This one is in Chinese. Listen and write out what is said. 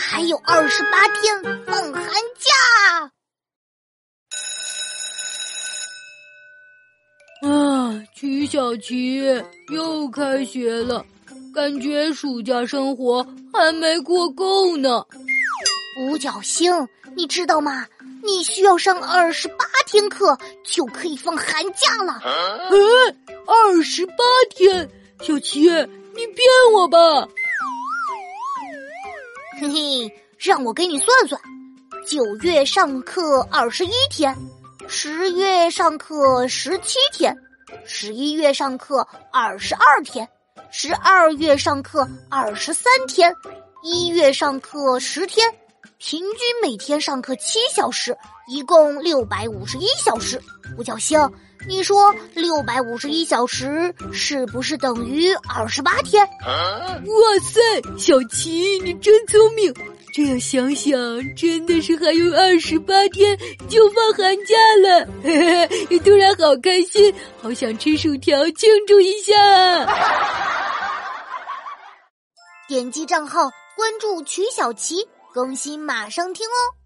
还有二十八天放寒假。啊，曲小琪，又开学了，感觉暑假生活还没过够呢。五角星，你知道吗？你需要上二十八天课就可以放寒假了。嗯，二十八天，小琪，你骗我吧！嘿嘿，让我给你算算，九月上课二十一天。十月上课十七天，十一月上课二十二天，十二月上课二十三天，一月上课十天，平均每天上课七小时，一共六百五十一小时。五角星，你说六百五十一小时是不是等于二十八天？哇塞，小琪，你真聪明！这样想想，真的是还有二十八天就放寒假了，嘿嘿，突然好开心，好想吃薯条庆祝一下。点击账号关注曲小琪，更新马上听哦。